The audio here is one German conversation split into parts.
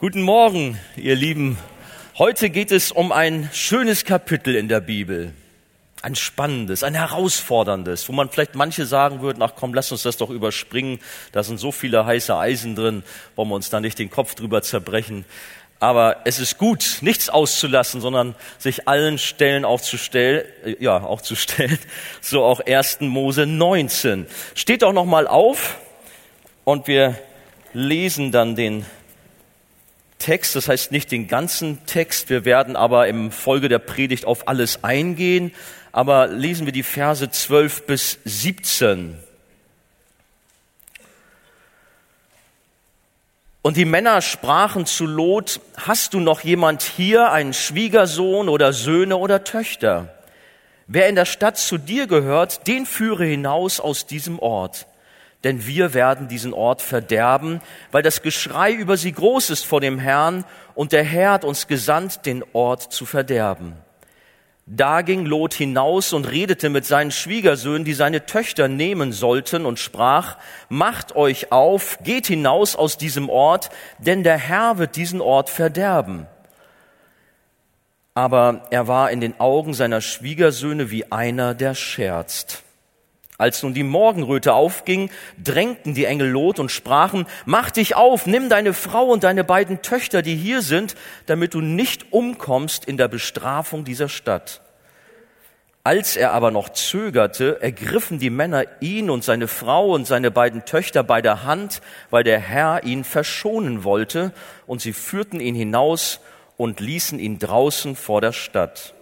Guten Morgen, ihr Lieben. Heute geht es um ein schönes Kapitel in der Bibel. Ein spannendes, ein herausforderndes, wo man vielleicht manche sagen würden, ach komm, lass uns das doch überspringen. Da sind so viele heiße Eisen drin, wollen wir uns da nicht den Kopf drüber zerbrechen. Aber es ist gut, nichts auszulassen, sondern sich allen Stellen aufzustellen, äh, ja, aufzustellen. So auch 1. Mose 19. Steht doch nochmal auf und wir lesen dann den Text, das heißt nicht den ganzen Text, wir werden aber im Folge der Predigt auf alles eingehen, aber lesen wir die Verse 12 bis 17. Und die Männer sprachen zu Lot, hast du noch jemand hier, einen Schwiegersohn oder Söhne oder Töchter? Wer in der Stadt zu dir gehört, den führe hinaus aus diesem Ort denn wir werden diesen Ort verderben, weil das Geschrei über sie groß ist vor dem Herrn und der Herr hat uns gesandt, den Ort zu verderben. Da ging Lot hinaus und redete mit seinen Schwiegersöhnen, die seine Töchter nehmen sollten, und sprach, Macht euch auf, geht hinaus aus diesem Ort, denn der Herr wird diesen Ort verderben. Aber er war in den Augen seiner Schwiegersöhne wie einer, der scherzt. Als nun die Morgenröte aufging, drängten die Engel Lot und sprachen, mach dich auf, nimm deine Frau und deine beiden Töchter, die hier sind, damit du nicht umkommst in der Bestrafung dieser Stadt. Als er aber noch zögerte, ergriffen die Männer ihn und seine Frau und seine beiden Töchter bei der Hand, weil der Herr ihn verschonen wollte, und sie führten ihn hinaus und ließen ihn draußen vor der Stadt.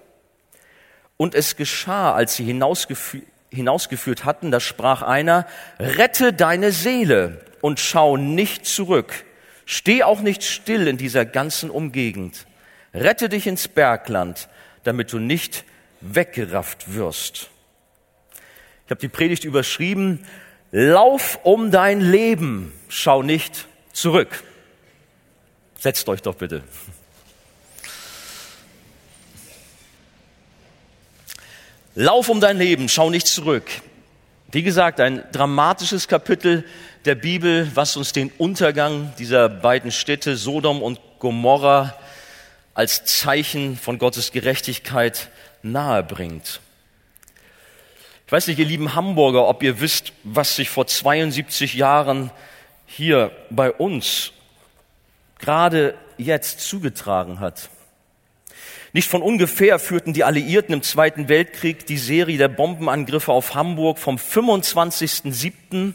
Und es geschah, als sie hinausgeführt hinausgeführt hatten, da sprach einer, rette deine Seele und schau nicht zurück. Steh auch nicht still in dieser ganzen Umgegend. Rette dich ins Bergland, damit du nicht weggerafft wirst. Ich habe die Predigt überschrieben, Lauf um dein Leben, schau nicht zurück. Setzt euch doch bitte. Lauf um dein Leben, schau nicht zurück. Wie gesagt, ein dramatisches Kapitel der Bibel, was uns den Untergang dieser beiden Städte Sodom und Gomorra als Zeichen von Gottes Gerechtigkeit nahe bringt. Ich weiß nicht, ihr lieben Hamburger, ob ihr wisst, was sich vor 72 Jahren hier bei uns gerade jetzt zugetragen hat. Nicht von ungefähr führten die Alliierten im Zweiten Weltkrieg die Serie der Bombenangriffe auf Hamburg vom 25.07.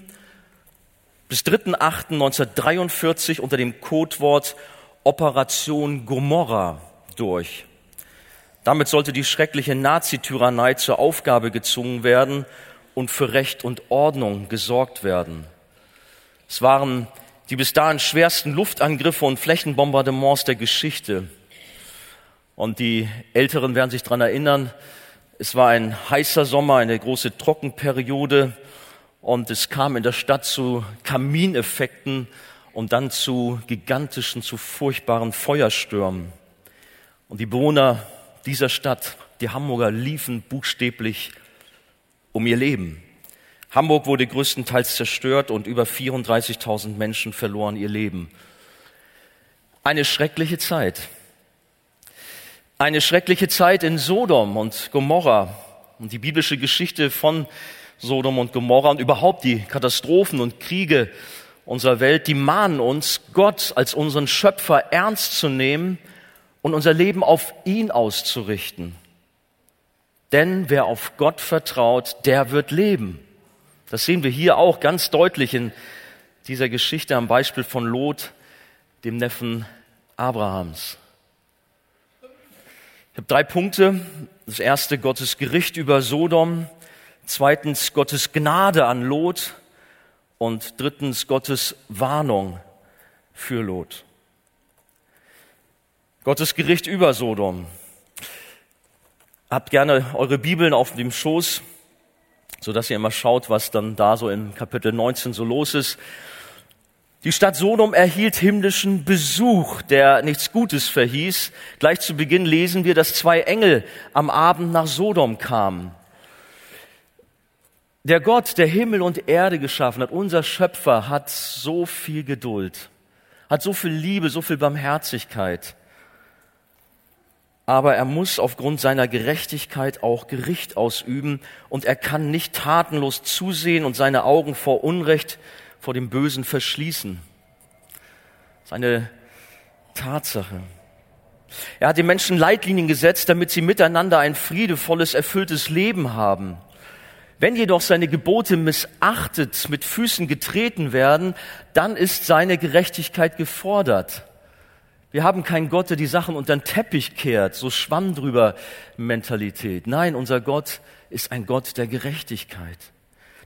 bis 3.08.1943 unter dem Codewort Operation Gomorra durch. Damit sollte die schreckliche Nazityrannei zur Aufgabe gezwungen werden und für Recht und Ordnung gesorgt werden. Es waren die bis dahin schwersten Luftangriffe und Flächenbombardements der Geschichte. Und die Älteren werden sich daran erinnern, es war ein heißer Sommer, eine große Trockenperiode und es kam in der Stadt zu Kamineffekten und dann zu gigantischen, zu furchtbaren Feuerstürmen. Und die Bewohner dieser Stadt, die Hamburger, liefen buchstäblich um ihr Leben. Hamburg wurde größtenteils zerstört und über 34.000 Menschen verloren ihr Leben. Eine schreckliche Zeit eine schreckliche Zeit in Sodom und Gomorra und die biblische Geschichte von Sodom und Gomorra und überhaupt die Katastrophen und Kriege unserer Welt, die mahnen uns, Gott als unseren Schöpfer ernst zu nehmen und unser Leben auf ihn auszurichten. Denn wer auf Gott vertraut, der wird leben. Das sehen wir hier auch ganz deutlich in dieser Geschichte am Beispiel von Lot, dem Neffen Abrahams. Ich habe drei Punkte. Das erste, Gottes Gericht über Sodom. Zweitens, Gottes Gnade an Lot. Und drittens, Gottes Warnung für Lot. Gottes Gericht über Sodom. Habt gerne eure Bibeln auf dem Schoß, so dass ihr immer schaut, was dann da so in Kapitel 19 so los ist. Die Stadt Sodom erhielt himmlischen Besuch, der nichts Gutes verhieß. Gleich zu Beginn lesen wir, dass zwei Engel am Abend nach Sodom kamen. Der Gott, der Himmel und Erde geschaffen hat, unser Schöpfer, hat so viel Geduld, hat so viel Liebe, so viel Barmherzigkeit. Aber er muss aufgrund seiner Gerechtigkeit auch Gericht ausüben und er kann nicht tatenlos zusehen und seine Augen vor Unrecht, vor dem Bösen verschließen. Seine Tatsache. Er hat den Menschen Leitlinien gesetzt, damit sie miteinander ein friedevolles, erfülltes Leben haben. Wenn jedoch seine Gebote missachtet, mit Füßen getreten werden, dann ist seine Gerechtigkeit gefordert. Wir haben keinen Gott, der die Sachen unter den Teppich kehrt, so Schwamm drüber Mentalität. Nein, unser Gott ist ein Gott der Gerechtigkeit.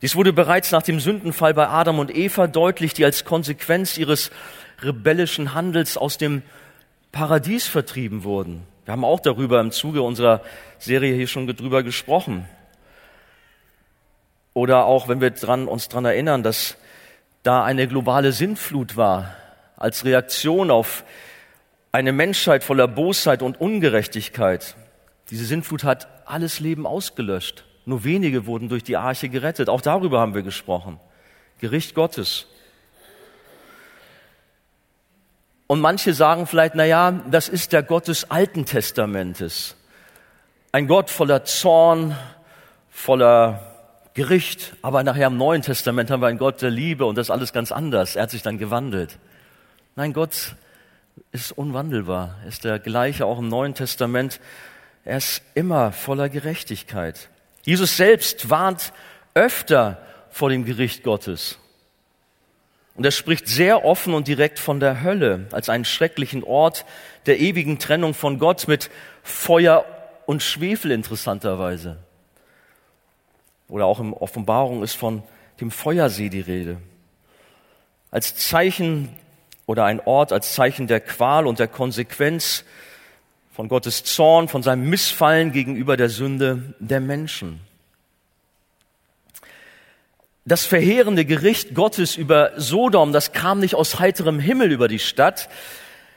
Dies wurde bereits nach dem Sündenfall bei Adam und Eva deutlich, die als Konsequenz ihres rebellischen Handels aus dem Paradies vertrieben wurden. Wir haben auch darüber im Zuge unserer Serie hier schon drüber gesprochen. Oder auch, wenn wir dran, uns daran erinnern, dass da eine globale Sintflut war, als Reaktion auf eine Menschheit voller Bosheit und Ungerechtigkeit. Diese Sintflut hat alles Leben ausgelöscht. Nur wenige wurden durch die Arche gerettet. Auch darüber haben wir gesprochen. Gericht Gottes. Und manche sagen vielleicht, na ja, das ist der Gott des Alten Testamentes. Ein Gott voller Zorn, voller Gericht. Aber nachher im Neuen Testament haben wir einen Gott der Liebe und das ist alles ganz anders. Er hat sich dann gewandelt. Nein, Gott ist unwandelbar. Er ist der gleiche auch im Neuen Testament. Er ist immer voller Gerechtigkeit. Jesus selbst warnt öfter vor dem Gericht Gottes. Und er spricht sehr offen und direkt von der Hölle als einen schrecklichen Ort der ewigen Trennung von Gott mit Feuer und Schwefel interessanterweise. Oder auch in Offenbarung ist von dem Feuersee die Rede. Als Zeichen oder ein Ort als Zeichen der Qual und der Konsequenz von Gottes Zorn, von seinem Missfallen gegenüber der Sünde der Menschen das verheerende Gericht Gottes über Sodom, das kam nicht aus heiterem Himmel über die Stadt,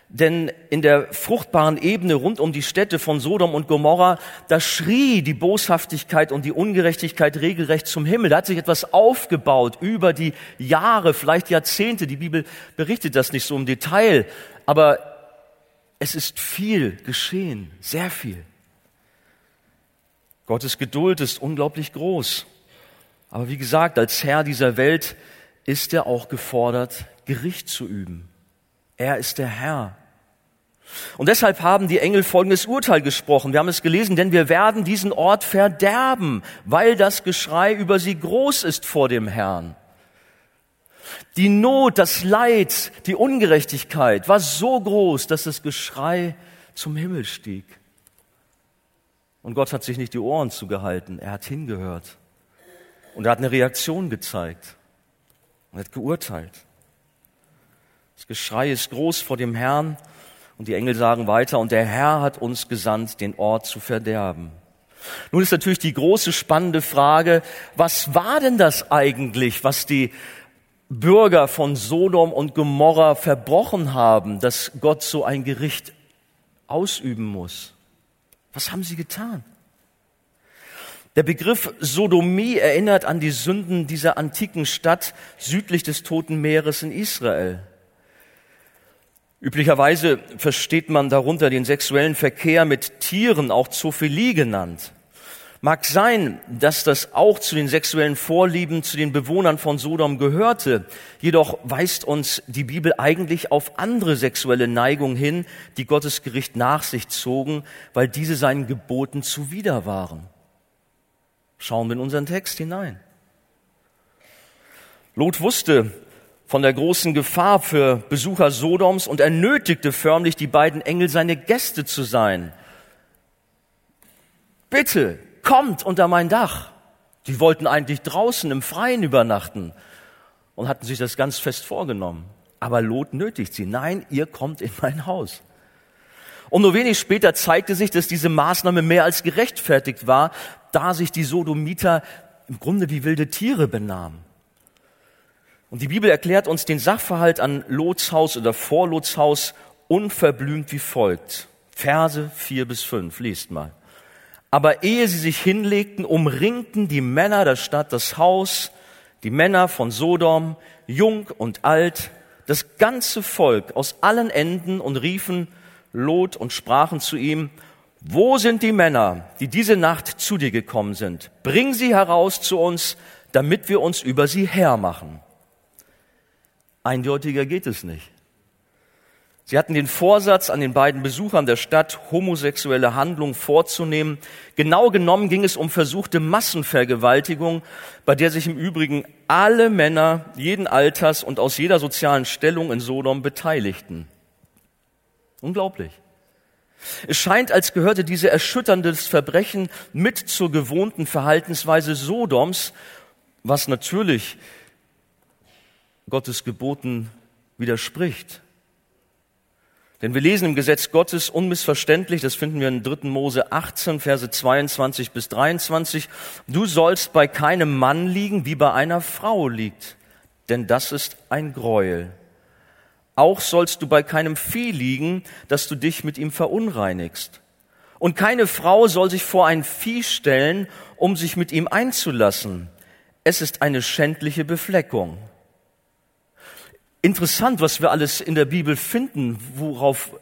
denn in der fruchtbaren Ebene rund um die Städte von Sodom und Gomorra, da schrie die Boshaftigkeit und die Ungerechtigkeit regelrecht zum Himmel. Da hat sich etwas aufgebaut über die Jahre, vielleicht Jahrzehnte. Die Bibel berichtet das nicht so im Detail, aber es ist viel geschehen, sehr viel. Gottes Geduld ist unglaublich groß. Aber wie gesagt, als Herr dieser Welt ist er auch gefordert, Gericht zu üben. Er ist der Herr. Und deshalb haben die Engel folgendes Urteil gesprochen. Wir haben es gelesen, denn wir werden diesen Ort verderben, weil das Geschrei über sie groß ist vor dem Herrn. Die Not, das Leid, die Ungerechtigkeit war so groß, dass das Geschrei zum Himmel stieg. Und Gott hat sich nicht die Ohren zugehalten, er hat hingehört. Und er hat eine Reaktion gezeigt und hat geurteilt. Das Geschrei ist groß vor dem Herrn und die Engel sagen weiter, und der Herr hat uns gesandt, den Ort zu verderben. Nun ist natürlich die große spannende Frage, was war denn das eigentlich, was die Bürger von Sodom und Gomorra verbrochen haben, dass Gott so ein Gericht ausüben muss? Was haben sie getan? Der Begriff Sodomie erinnert an die Sünden dieser antiken Stadt südlich des Toten Meeres in Israel. Üblicherweise versteht man darunter den sexuellen Verkehr mit Tieren, auch Zoophilie genannt. Mag sein, dass das auch zu den sexuellen Vorlieben zu den Bewohnern von Sodom gehörte. Jedoch weist uns die Bibel eigentlich auf andere sexuelle Neigungen hin, die Gottes Gericht nach sich zogen, weil diese seinen Geboten zuwider waren. Schauen wir in unseren Text hinein. Lot wusste von der großen Gefahr für Besucher Sodoms und er nötigte förmlich die beiden Engel, seine Gäste zu sein. Bitte, kommt unter mein Dach. Die wollten eigentlich draußen im Freien übernachten und hatten sich das ganz fest vorgenommen. Aber Lot nötigt sie. Nein, ihr kommt in mein Haus. Und nur wenig später zeigte sich, dass diese Maßnahme mehr als gerechtfertigt war, da sich die Sodomiter im Grunde wie wilde Tiere benahmen. Und die Bibel erklärt uns den Sachverhalt an Lots Haus oder vor Lots Haus unverblümt wie folgt. Verse vier bis fünf, liest mal. Aber ehe sie sich hinlegten, umringten die Männer der Stadt das Haus, die Männer von Sodom, jung und alt, das ganze Volk aus allen Enden und riefen Lot und sprachen zu ihm, wo sind die Männer, die diese Nacht zu dir gekommen sind? Bring sie heraus zu uns, damit wir uns über sie hermachen. Eindeutiger geht es nicht. Sie hatten den Vorsatz, an den beiden Besuchern der Stadt homosexuelle Handlungen vorzunehmen. Genau genommen ging es um versuchte Massenvergewaltigung, bei der sich im Übrigen alle Männer jeden Alters und aus jeder sozialen Stellung in Sodom beteiligten. Unglaublich. Es scheint, als gehörte diese erschütterndes Verbrechen mit zur gewohnten Verhaltensweise Sodoms, was natürlich Gottes Geboten widerspricht. Denn wir lesen im Gesetz Gottes unmissverständlich, das finden wir in 3. Mose 18, Verse 22 bis 23, du sollst bei keinem Mann liegen, wie bei einer Frau liegt, denn das ist ein Greuel. Auch sollst du bei keinem Vieh liegen, dass du dich mit ihm verunreinigst. Und keine Frau soll sich vor ein Vieh stellen, um sich mit ihm einzulassen. Es ist eine schändliche Befleckung. Interessant, was wir alles in der Bibel finden, worauf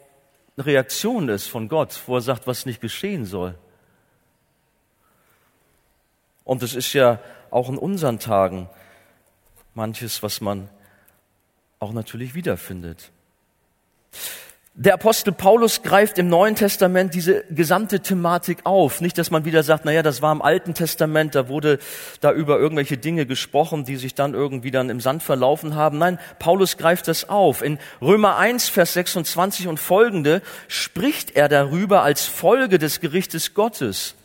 eine Reaktion ist von Gott, wo er sagt, was nicht geschehen soll. Und es ist ja auch in unseren Tagen manches, was man auch natürlich wiederfindet. Der Apostel Paulus greift im Neuen Testament diese gesamte Thematik auf. Nicht, dass man wieder sagt, naja, das war im Alten Testament, da wurde da über irgendwelche Dinge gesprochen, die sich dann irgendwie dann im Sand verlaufen haben. Nein, Paulus greift das auf. In Römer 1, Vers 26 und folgende spricht er darüber als Folge des Gerichtes Gottes.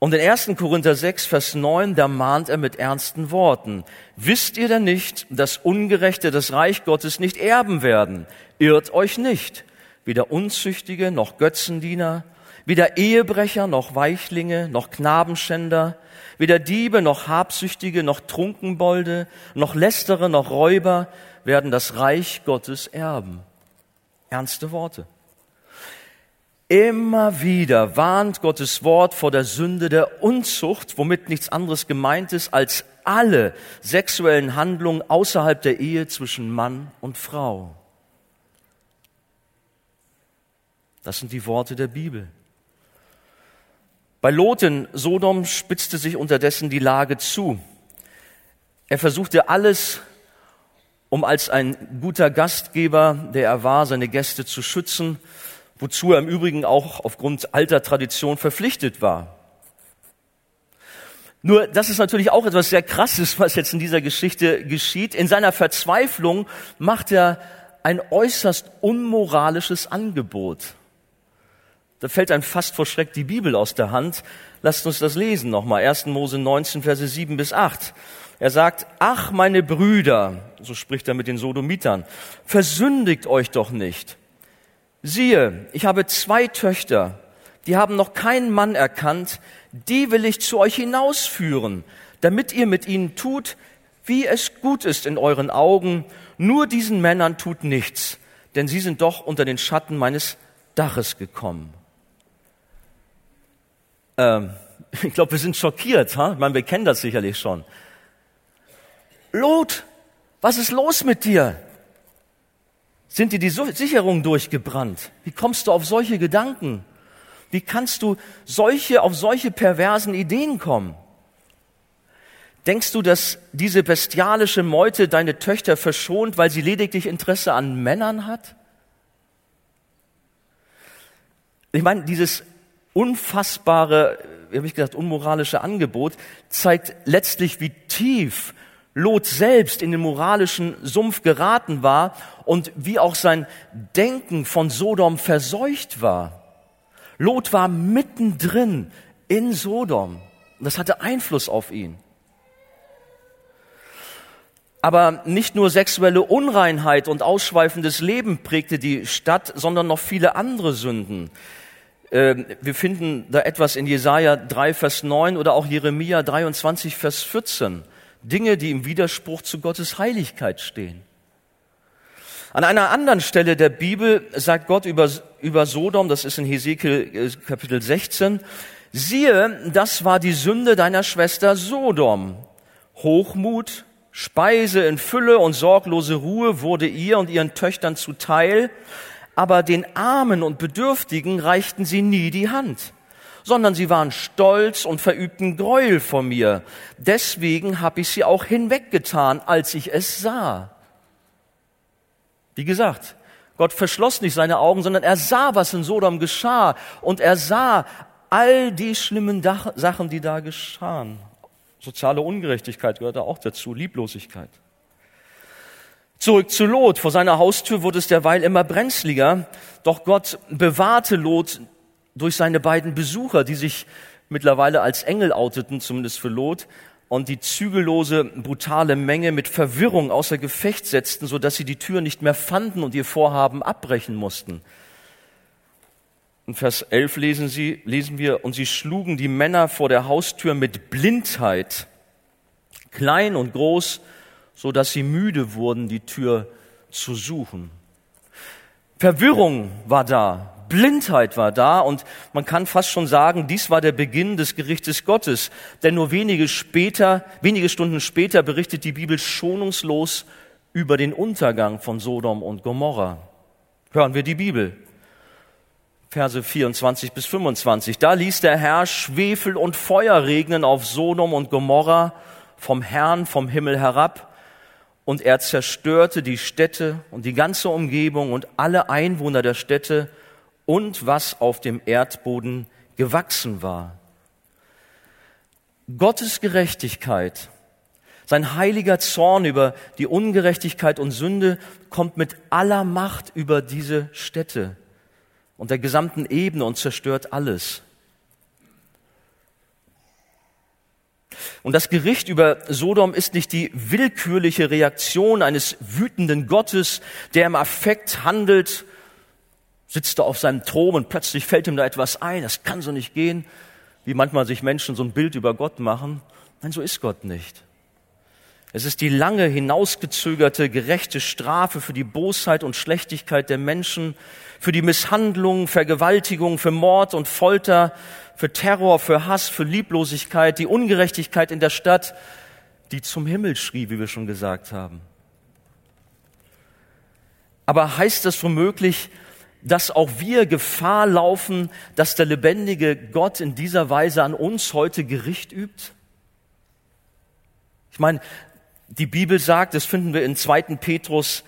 Und in 1. Korinther 6, Vers 9, da mahnt er mit ernsten Worten. Wisst ihr denn nicht, dass Ungerechte das Reich Gottes nicht erben werden? Irrt euch nicht. Weder Unzüchtige noch Götzendiener, weder Ehebrecher noch Weichlinge noch Knabenschänder, weder Diebe noch Habsüchtige noch Trunkenbolde, noch Lästere noch Räuber werden das Reich Gottes erben. Ernste Worte. Immer wieder warnt Gottes Wort vor der Sünde der Unzucht, womit nichts anderes gemeint ist als alle sexuellen Handlungen außerhalb der Ehe zwischen Mann und Frau. Das sind die Worte der Bibel. Bei Lot in Sodom spitzte sich unterdessen die Lage zu. Er versuchte alles, um als ein guter Gastgeber, der er war, seine Gäste zu schützen wozu er im Übrigen auch aufgrund alter Tradition verpflichtet war. Nur, das ist natürlich auch etwas sehr Krasses, was jetzt in dieser Geschichte geschieht. In seiner Verzweiflung macht er ein äußerst unmoralisches Angebot. Da fällt einem fast vor Schreck die Bibel aus der Hand. Lasst uns das lesen nochmal. 1. Mose 19, Verse 7 bis 8. Er sagt, ach meine Brüder, so spricht er mit den Sodomitern, versündigt euch doch nicht. Siehe, ich habe zwei Töchter, die haben noch keinen Mann erkannt, die will ich zu euch hinausführen, damit ihr mit ihnen tut, wie es gut ist in euren Augen. Nur diesen Männern tut nichts, denn sie sind doch unter den Schatten meines Daches gekommen. Ähm, ich glaube, wir sind schockiert. Ha? Ich meine, wir kennen das sicherlich schon. Lot, was ist los mit dir? Sind dir die Sicherungen durchgebrannt? Wie kommst du auf solche Gedanken? Wie kannst du solche, auf solche perversen Ideen kommen? Denkst du, dass diese bestialische Meute deine Töchter verschont, weil sie lediglich Interesse an Männern hat? Ich meine, dieses unfassbare, wie habe ich gesagt, unmoralische Angebot zeigt letztlich, wie tief Lot selbst in den moralischen Sumpf geraten war und wie auch sein Denken von Sodom verseucht war. Lot war mittendrin in Sodom und das hatte Einfluss auf ihn. Aber nicht nur sexuelle Unreinheit und ausschweifendes Leben prägte die Stadt, sondern noch viele andere Sünden. Ähm, wir finden da etwas in Jesaja 3, Vers 9 oder auch Jeremia 23, Vers 14. Dinge, die im Widerspruch zu Gottes Heiligkeit stehen. An einer anderen Stelle der Bibel sagt Gott über, über Sodom, das ist in Hesekiel äh, Kapitel 16, siehe, das war die Sünde deiner Schwester Sodom. Hochmut, Speise in Fülle und sorglose Ruhe wurde ihr und ihren Töchtern zuteil, aber den Armen und Bedürftigen reichten sie nie die Hand, sondern sie waren stolz und verübten Gräuel vor mir. Deswegen habe ich sie auch hinweggetan, als ich es sah. Wie gesagt, Gott verschloss nicht seine Augen, sondern er sah, was in Sodom geschah. Und er sah all die schlimmen Sachen, die da geschahen. Soziale Ungerechtigkeit gehörte auch dazu, Lieblosigkeit. Zurück zu Lot. Vor seiner Haustür wurde es derweil immer brenzliger. Doch Gott bewahrte Lot durch seine beiden Besucher, die sich mittlerweile als Engel outeten, zumindest für Lot, und die zügellose, brutale Menge mit Verwirrung außer Gefecht setzten, so dass sie die Tür nicht mehr fanden und ihr Vorhaben abbrechen mussten. In Vers 11 lesen, sie, lesen wir, und sie schlugen die Männer vor der Haustür mit Blindheit, klein und groß, so dass sie müde wurden, die Tür zu suchen. Verwirrung war da, Blindheit war da und man kann fast schon sagen, dies war der Beginn des Gerichtes Gottes. Denn nur wenige später, wenige Stunden später berichtet die Bibel schonungslos über den Untergang von Sodom und Gomorra. Hören wir die Bibel. Verse 24 bis 25. Da ließ der Herr Schwefel und Feuer regnen auf Sodom und Gomorra vom Herrn vom Himmel herab und er zerstörte die Städte und die ganze Umgebung und alle Einwohner der Städte und was auf dem Erdboden gewachsen war. Gottes Gerechtigkeit, sein heiliger Zorn über die Ungerechtigkeit und Sünde kommt mit aller Macht über diese Städte und der gesamten Ebene und zerstört alles. Und das Gericht über Sodom ist nicht die willkürliche Reaktion eines wütenden Gottes, der im Affekt handelt sitzt da auf seinem Thron und plötzlich fällt ihm da etwas ein. Das kann so nicht gehen, wie manchmal sich Menschen so ein Bild über Gott machen. Nein, so ist Gott nicht. Es ist die lange hinausgezögerte gerechte Strafe für die Bosheit und Schlechtigkeit der Menschen, für die Misshandlung, Vergewaltigung, für Mord und Folter, für Terror, für Hass, für Lieblosigkeit, die Ungerechtigkeit in der Stadt, die zum Himmel schrie, wie wir schon gesagt haben. Aber heißt das womöglich, dass auch wir Gefahr laufen, dass der lebendige Gott in dieser Weise an uns heute Gericht übt? Ich meine, die Bibel sagt, das finden wir in 2. Petrus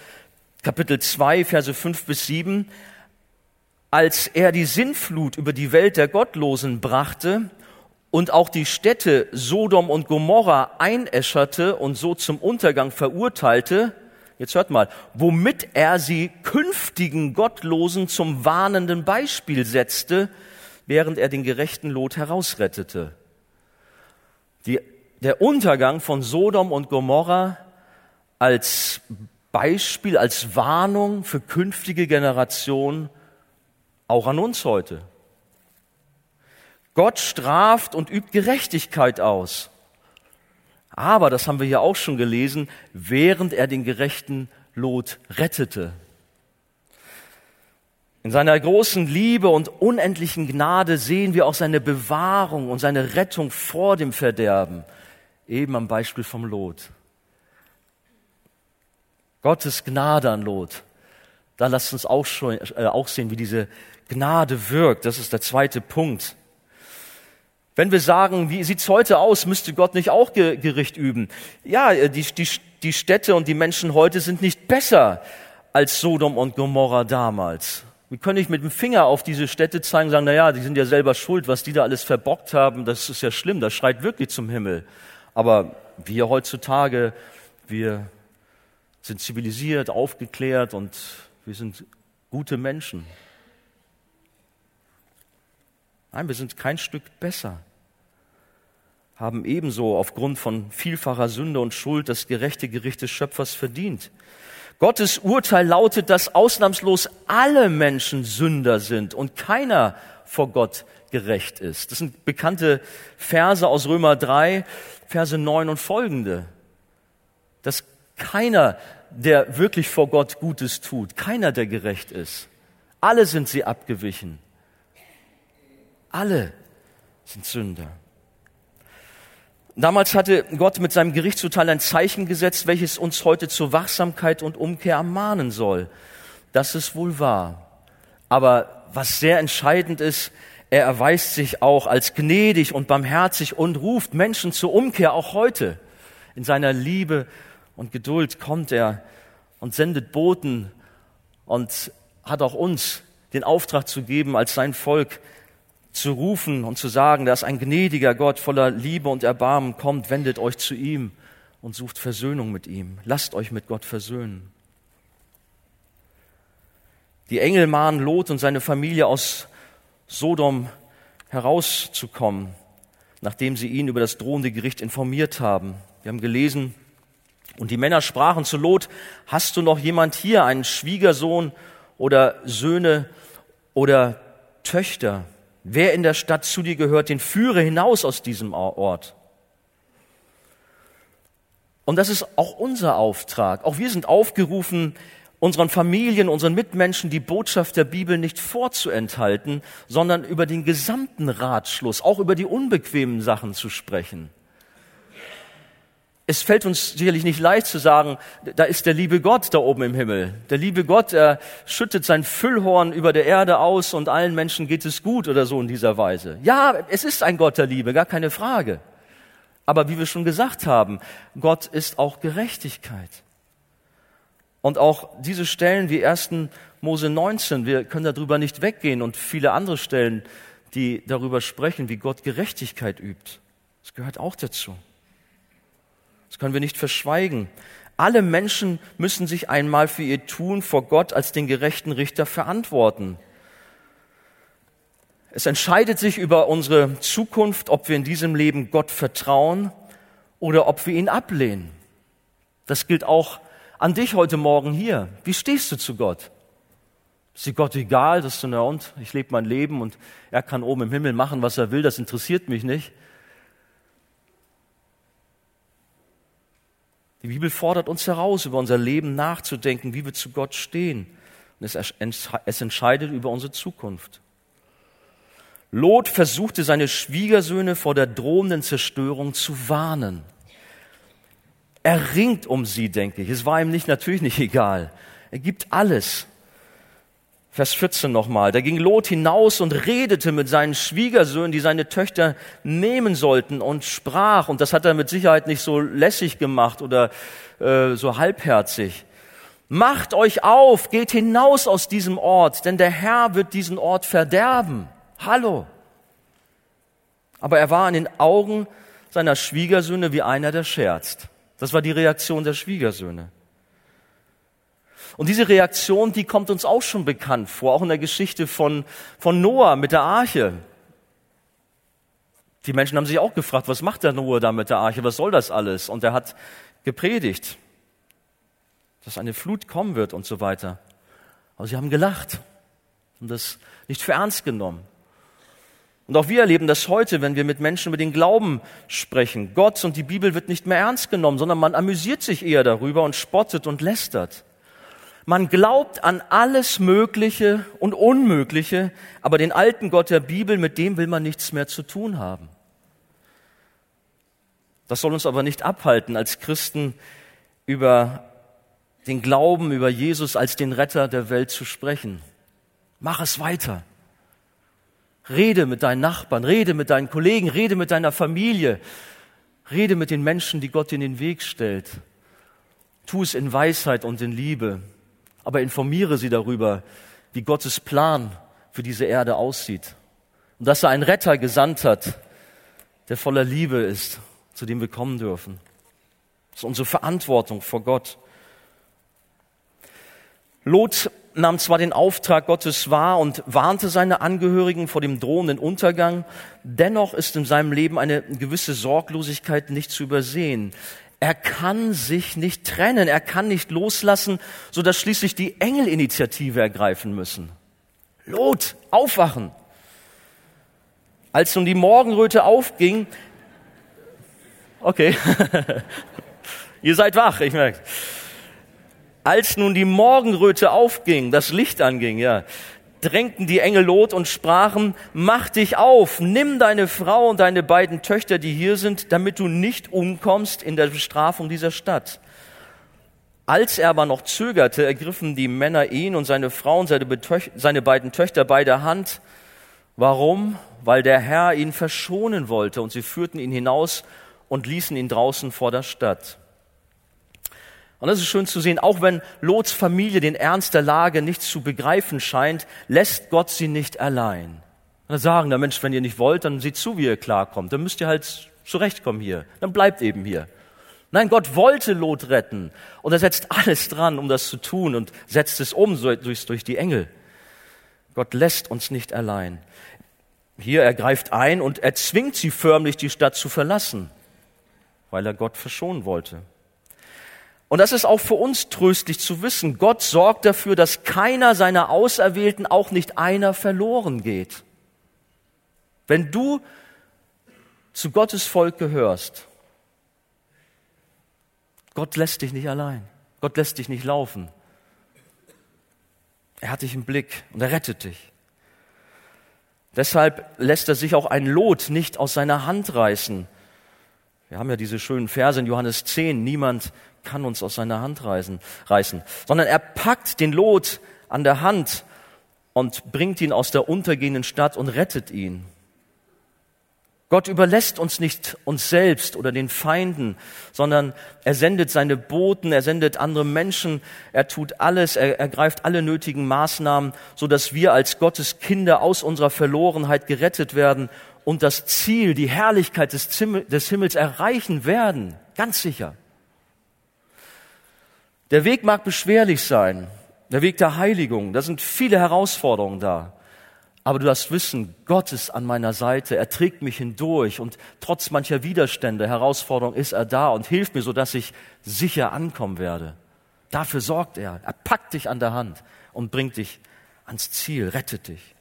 Kapitel 2, Verse 5 bis 7, als er die Sinnflut über die Welt der Gottlosen brachte und auch die Städte Sodom und Gomorra einäscherte und so zum Untergang verurteilte, Jetzt hört mal, womit er sie künftigen Gottlosen zum warnenden Beispiel setzte, während er den gerechten Lot herausrettete. Die, der Untergang von Sodom und Gomorra als Beispiel, als Warnung für künftige Generationen, auch an uns heute. Gott straft und übt Gerechtigkeit aus. Aber, das haben wir hier auch schon gelesen, während er den gerechten Lot rettete. In seiner großen Liebe und unendlichen Gnade sehen wir auch seine Bewahrung und seine Rettung vor dem Verderben, eben am Beispiel vom Lot. Gottes Gnade an Lot. Da lasst uns auch, schon, äh, auch sehen, wie diese Gnade wirkt. Das ist der zweite Punkt. Wenn wir sagen, wie sieht's heute aus, müsste Gott nicht auch Gericht üben? Ja, äh, die, die, die Städte und die Menschen heute sind nicht besser als Sodom und Gomorra damals. Wie könnte ich mit dem Finger auf diese Städte zeigen und sagen, na ja, die sind ja selber schuld, was die da alles verbockt haben, das ist ja schlimm, das schreit wirklich zum Himmel. Aber wir heutzutage, wir sind zivilisiert, aufgeklärt und wir sind gute Menschen. Nein, wir sind kein Stück besser, haben ebenso aufgrund von vielfacher Sünde und Schuld das gerechte Gericht des Schöpfers verdient. Gottes Urteil lautet, dass ausnahmslos alle Menschen Sünder sind und keiner vor Gott gerecht ist. Das sind bekannte Verse aus Römer 3, Verse 9 und folgende. Dass keiner, der wirklich vor Gott Gutes tut, keiner, der gerecht ist. Alle sind sie abgewichen. Alle sind Sünder. Damals hatte Gott mit seinem Gerichtsurteil ein Zeichen gesetzt, welches uns heute zur Wachsamkeit und Umkehr ermahnen soll. Das ist wohl wahr. Aber was sehr entscheidend ist, er erweist sich auch als gnädig und barmherzig und ruft Menschen zur Umkehr auch heute. In seiner Liebe und Geduld kommt er und sendet Boten und hat auch uns den Auftrag zu geben, als sein Volk zu rufen und zu sagen, dass ein gnädiger Gott voller Liebe und Erbarmen kommt, wendet euch zu ihm und sucht Versöhnung mit ihm. Lasst euch mit Gott versöhnen. Die Engel mahnen Lot und seine Familie aus Sodom herauszukommen, nachdem sie ihn über das drohende Gericht informiert haben. Wir haben gelesen, und die Männer sprachen zu Lot, hast du noch jemand hier, einen Schwiegersohn oder Söhne oder Töchter? Wer in der Stadt zu dir gehört, den führe hinaus aus diesem Ort. Und das ist auch unser Auftrag. Auch wir sind aufgerufen, unseren Familien, unseren Mitmenschen die Botschaft der Bibel nicht vorzuenthalten, sondern über den gesamten Ratschluss, auch über die unbequemen Sachen zu sprechen. Es fällt uns sicherlich nicht leicht zu sagen, da ist der liebe Gott da oben im Himmel. Der liebe Gott, er schüttet sein Füllhorn über der Erde aus und allen Menschen geht es gut oder so in dieser Weise. Ja, es ist ein Gott der Liebe, gar keine Frage. Aber wie wir schon gesagt haben, Gott ist auch Gerechtigkeit. Und auch diese Stellen wie 1. Mose 19, wir können darüber nicht weggehen und viele andere Stellen, die darüber sprechen, wie Gott Gerechtigkeit übt. Das gehört auch dazu. Das können wir nicht verschweigen. Alle Menschen müssen sich einmal für ihr Tun vor Gott als den gerechten Richter verantworten. Es entscheidet sich über unsere Zukunft, ob wir in diesem Leben Gott vertrauen oder ob wir ihn ablehnen. Das gilt auch an dich heute Morgen hier. Wie stehst du zu Gott? Ist dir Gott egal, dass du, na und, ich lebe mein Leben und er kann oben im Himmel machen, was er will, das interessiert mich nicht. Die Bibel fordert uns heraus, über unser Leben nachzudenken, wie wir zu Gott stehen. Und es, entscheidet über unsere Zukunft. Lot versuchte seine Schwiegersöhne vor der drohenden Zerstörung zu warnen. Er ringt um sie, denke ich. Es war ihm nicht, natürlich nicht egal. Er gibt alles. Vers 14 nochmal. Da ging Lot hinaus und redete mit seinen Schwiegersöhnen, die seine Töchter nehmen sollten und sprach. Und das hat er mit Sicherheit nicht so lässig gemacht oder äh, so halbherzig. Macht euch auf, geht hinaus aus diesem Ort, denn der Herr wird diesen Ort verderben. Hallo. Aber er war in den Augen seiner Schwiegersöhne wie einer, der scherzt. Das war die Reaktion der Schwiegersöhne. Und diese Reaktion, die kommt uns auch schon bekannt vor, auch in der Geschichte von, von Noah mit der Arche. Die Menschen haben sich auch gefragt, was macht der Noah da mit der Arche? Was soll das alles? Und er hat gepredigt, dass eine Flut kommen wird und so weiter. Aber sie haben gelacht und das nicht für ernst genommen. Und auch wir erleben das heute, wenn wir mit Menschen über den Glauben sprechen. Gott und die Bibel wird nicht mehr ernst genommen, sondern man amüsiert sich eher darüber und spottet und lästert. Man glaubt an alles Mögliche und Unmögliche, aber den alten Gott der Bibel, mit dem will man nichts mehr zu tun haben. Das soll uns aber nicht abhalten, als Christen über den Glauben, über Jesus als den Retter der Welt zu sprechen. Mach es weiter. Rede mit deinen Nachbarn, rede mit deinen Kollegen, rede mit deiner Familie, rede mit den Menschen, die Gott in den Weg stellt. Tu es in Weisheit und in Liebe, aber informiere sie darüber, wie Gottes Plan für diese Erde aussieht. Und dass er einen Retter gesandt hat, der voller Liebe ist, zu dem wir kommen dürfen. Das ist unsere Verantwortung vor Gott. Lot nahm zwar den Auftrag Gottes wahr und warnte seine Angehörigen vor dem drohenden Untergang, dennoch ist in seinem Leben eine gewisse Sorglosigkeit nicht zu übersehen. Er kann sich nicht trennen, er kann nicht loslassen, so dass schließlich die Engel Initiative ergreifen müssen. Lot, aufwachen! Als nun die Morgenröte aufging, okay, ihr seid wach, ich merke. Als nun die Morgenröte aufging, das Licht anging, ja, drängten die Engel Lot und sprachen, mach dich auf, nimm deine Frau und deine beiden Töchter, die hier sind, damit du nicht umkommst in der Bestrafung dieser Stadt. Als er aber noch zögerte, ergriffen die Männer ihn und seine Frau und seine, seine beiden Töchter bei der Hand. Warum? Weil der Herr ihn verschonen wollte und sie führten ihn hinaus und ließen ihn draußen vor der Stadt. Und das ist schön zu sehen, auch wenn Lots Familie den Ernst der Lage nicht zu begreifen scheint, lässt Gott sie nicht allein. Und dann sagen, der Mensch, wenn ihr nicht wollt, dann seht zu, wie ihr klarkommt. Dann müsst ihr halt zurechtkommen hier. Dann bleibt eben hier. Nein, Gott wollte Lot retten. Und er setzt alles dran, um das zu tun und setzt es um durch, durch die Engel. Gott lässt uns nicht allein. Hier er greift ein und er zwingt sie förmlich, die Stadt zu verlassen, weil er Gott verschonen wollte. Und das ist auch für uns tröstlich zu wissen. Gott sorgt dafür, dass keiner seiner Auserwählten, auch nicht einer, verloren geht. Wenn du zu Gottes Volk gehörst, Gott lässt dich nicht allein. Gott lässt dich nicht laufen. Er hat dich im Blick und er rettet dich. Deshalb lässt er sich auch ein Lot nicht aus seiner Hand reißen. Wir haben ja diese schönen Verse in Johannes 10. Niemand kann uns aus seiner Hand reißen, reißen, sondern er packt den Lot an der Hand und bringt ihn aus der untergehenden Stadt und rettet ihn. Gott überlässt uns nicht uns selbst oder den Feinden, sondern er sendet seine Boten, er sendet andere Menschen, er tut alles, er ergreift alle nötigen Maßnahmen, so dass wir als Gottes Kinder aus unserer Verlorenheit gerettet werden und das Ziel, die Herrlichkeit des, Himmels erreichen werden, ganz sicher. Der Weg mag beschwerlich sein, der Weg der Heiligung, da sind viele Herausforderungen da. Aber du darfst wissen, Gott ist an meiner Seite, er trägt mich hindurch und trotz mancher Widerstände, Herausforderungen ist er da und hilft mir, sodass ich sicher ankommen werde. Dafür sorgt er. Er packt dich an der Hand und bringt dich ans Ziel, rettet dich.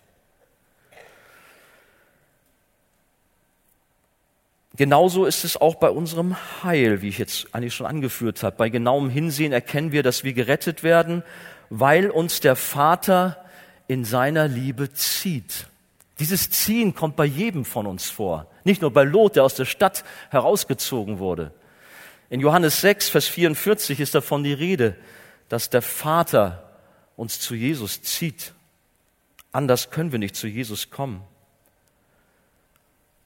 Genauso ist es auch bei unserem Heil, wie ich jetzt eigentlich schon angeführt habe. Bei genauem Hinsehen erkennen wir, dass wir gerettet werden, weil uns der Vater in seiner Liebe zieht. Dieses Ziehen kommt bei jedem von uns vor. Nicht nur bei Lot, der aus der Stadt herausgezogen wurde. In Johannes 6, Vers 44 ist davon die Rede, dass der Vater uns zu Jesus zieht. Anders können wir nicht zu Jesus kommen.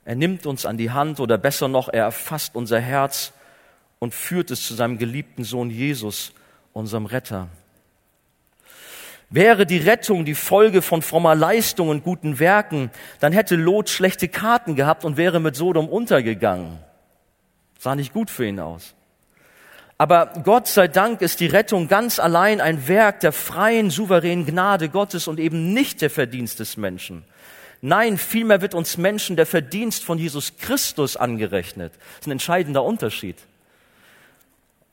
Er nimmt uns an die Hand oder besser noch, er erfasst unser Herz und führt es zu seinem geliebten Sohn Jesus, unserem Retter. Wäre die Rettung die Folge von frommer Leistung und guten Werken, dann hätte Lot schlechte Karten gehabt und wäre mit Sodom untergegangen. Sah nicht gut für ihn aus. Aber Gott sei Dank ist die Rettung ganz allein ein Werk der freien, souveränen Gnade Gottes und eben nicht der Verdienst des Menschen. Nein, vielmehr wird uns Menschen der Verdienst von Jesus Christus angerechnet. Das ist ein entscheidender Unterschied.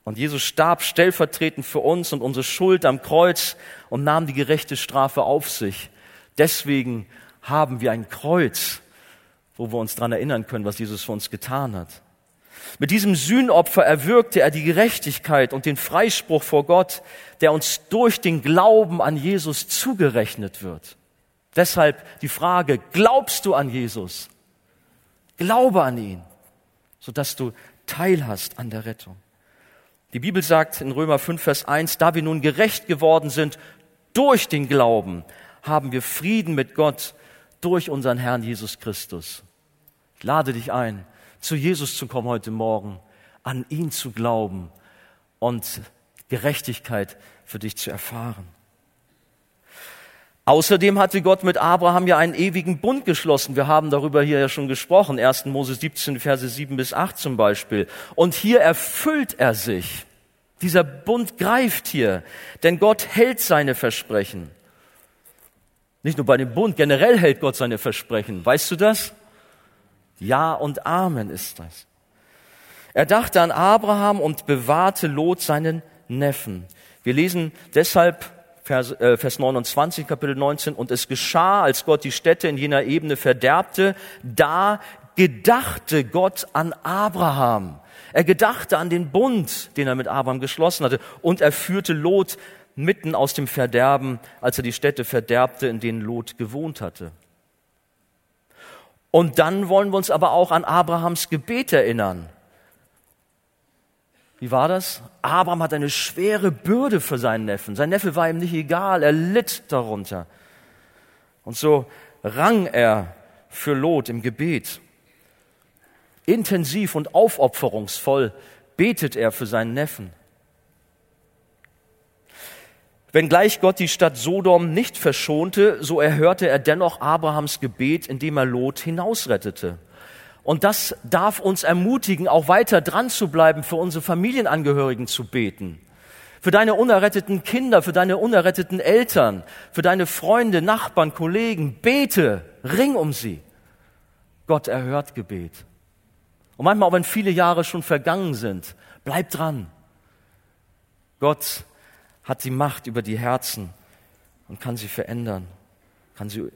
Und Jesus starb stellvertretend für uns und unsere Schuld am Kreuz und nahm die gerechte Strafe auf sich. Deswegen haben wir ein Kreuz, wo wir uns daran erinnern können, was Jesus für uns getan hat. Mit diesem Sühnopfer erwirkte er die Gerechtigkeit und den Freispruch vor Gott, der uns durch den Glauben an Jesus zugerechnet wird. Deshalb die Frage, glaubst du an Jesus? Glaube an ihn, sodass du teilhast an der Rettung. Die Bibel sagt in Römer 5, Vers 1, da wir nun gerecht geworden sind durch den Glauben, haben wir Frieden mit Gott durch unseren Herrn Jesus Christus. Ich lade dich ein, zu Jesus zu kommen heute Morgen, an ihn zu glauben und Gerechtigkeit für dich zu erfahren. Außerdem hatte Gott mit Abraham ja einen ewigen Bund geschlossen. Wir haben darüber hier ja schon gesprochen. 1. Mose 17, Verse 7 bis 8 zum Beispiel. Und hier erfüllt er sich. Dieser Bund greift hier, denn Gott hält seine Versprechen. Nicht nur bei dem Bund, generell hält Gott seine Versprechen. Weißt du das? Ja und Amen ist das. Er dachte an Abraham und bewahrte Lot seinen Neffen. Wir lesen deshalb Vers, äh, Vers 29, Kapitel 19. Und es geschah, als Gott die Städte in jener Ebene verderbte, da gedachte Gott an Abraham. Er gedachte an den Bund, den er mit Abraham geschlossen hatte. Und er führte Lot mitten aus dem Verderben, als er die Städte verderbte, in denen Lot gewohnt hatte. Und dann wollen wir uns aber auch an Abrahams Gebet erinnern. Wie war das? Abraham hat eine schwere Bürde für seinen Neffen. Sein Neffe war ihm nicht egal, er litt darunter. Und so rang er für Lot im Gebet. Intensiv und aufopferungsvoll betet er für seinen Neffen. Wenngleich Gott die Stadt Sodom nicht verschonte, so erhörte er dennoch Abrahams Gebet, indem er Lot hinausrettete. Und das darf uns ermutigen, auch weiter dran zu bleiben, für unsere Familienangehörigen zu beten. Für deine unerretteten Kinder, für deine unerretteten Eltern, für deine Freunde, Nachbarn, Kollegen. Bete, ring um sie. Gott erhört Gebet. Und manchmal, auch wenn viele Jahre schon vergangen sind, bleib dran. Gott hat die Macht über die Herzen und kann sie verändern, kann sie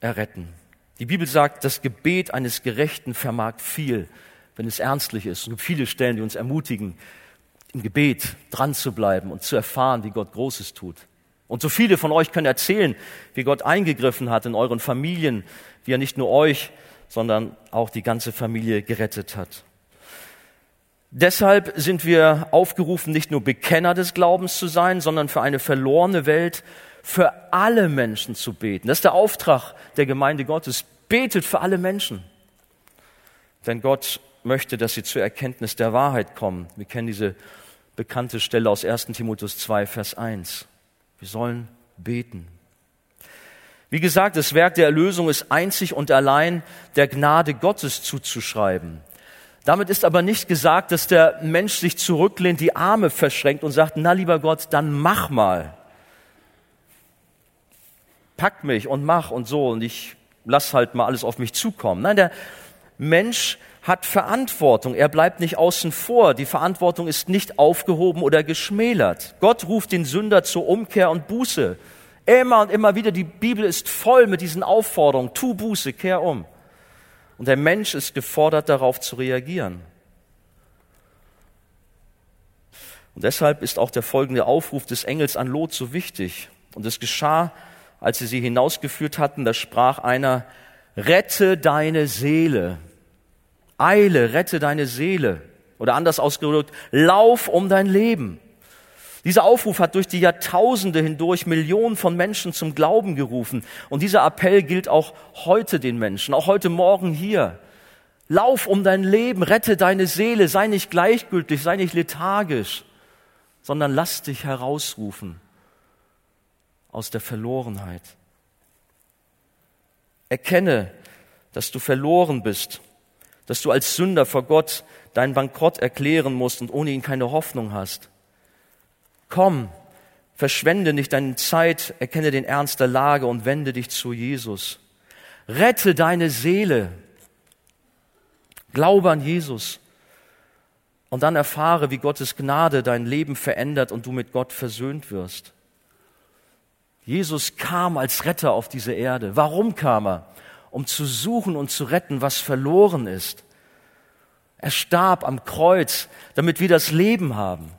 erretten. Die Bibel sagt, das Gebet eines Gerechten vermag viel, wenn es ernstlich ist. Es gibt viele Stellen, die uns ermutigen, im Gebet dran zu bleiben und zu erfahren, wie Gott Großes tut. Und so viele von euch können erzählen, wie Gott eingegriffen hat in euren Familien, wie er nicht nur euch, sondern auch die ganze Familie gerettet hat. Deshalb sind wir aufgerufen, nicht nur Bekenner des Glaubens zu sein, sondern für eine verlorene Welt, für alle Menschen zu beten. Das ist der Auftrag der Gemeinde Gottes. Betet für alle Menschen. Denn Gott möchte, dass sie zur Erkenntnis der Wahrheit kommen. Wir kennen diese bekannte Stelle aus 1 Timotheus 2, Vers 1. Wir sollen beten. Wie gesagt, das Werk der Erlösung ist einzig und allein der Gnade Gottes zuzuschreiben. Damit ist aber nicht gesagt, dass der Mensch sich zurücklehnt, die Arme verschränkt und sagt, na lieber Gott, dann mach mal. Pack mich und mach und so und ich lass halt mal alles auf mich zukommen. Nein, der Mensch hat Verantwortung. Er bleibt nicht außen vor. Die Verantwortung ist nicht aufgehoben oder geschmälert. Gott ruft den Sünder zur Umkehr und Buße. Immer und immer wieder, die Bibel ist voll mit diesen Aufforderungen. Tu Buße, kehr um. Und der Mensch ist gefordert, darauf zu reagieren. Und deshalb ist auch der folgende Aufruf des Engels an Lot so wichtig. Und es geschah, als sie sie hinausgeführt hatten, da sprach einer, rette deine Seele. Eile, rette deine Seele. Oder anders ausgedrückt, lauf um dein Leben. Dieser Aufruf hat durch die Jahrtausende hindurch Millionen von Menschen zum Glauben gerufen. Und dieser Appell gilt auch heute den Menschen, auch heute Morgen hier. Lauf um dein Leben, rette deine Seele, sei nicht gleichgültig, sei nicht lethargisch, sondern lass dich herausrufen aus der Verlorenheit. Erkenne, dass du verloren bist, dass du als Sünder vor Gott deinen Bankrott erklären musst und ohne ihn keine Hoffnung hast. Komm, verschwende nicht deine Zeit, erkenne den Ernst der Lage und wende dich zu Jesus. Rette deine Seele. Glaube an Jesus. Und dann erfahre, wie Gottes Gnade dein Leben verändert und du mit Gott versöhnt wirst. Jesus kam als Retter auf diese Erde. Warum kam er? Um zu suchen und zu retten, was verloren ist. Er starb am Kreuz, damit wir das Leben haben.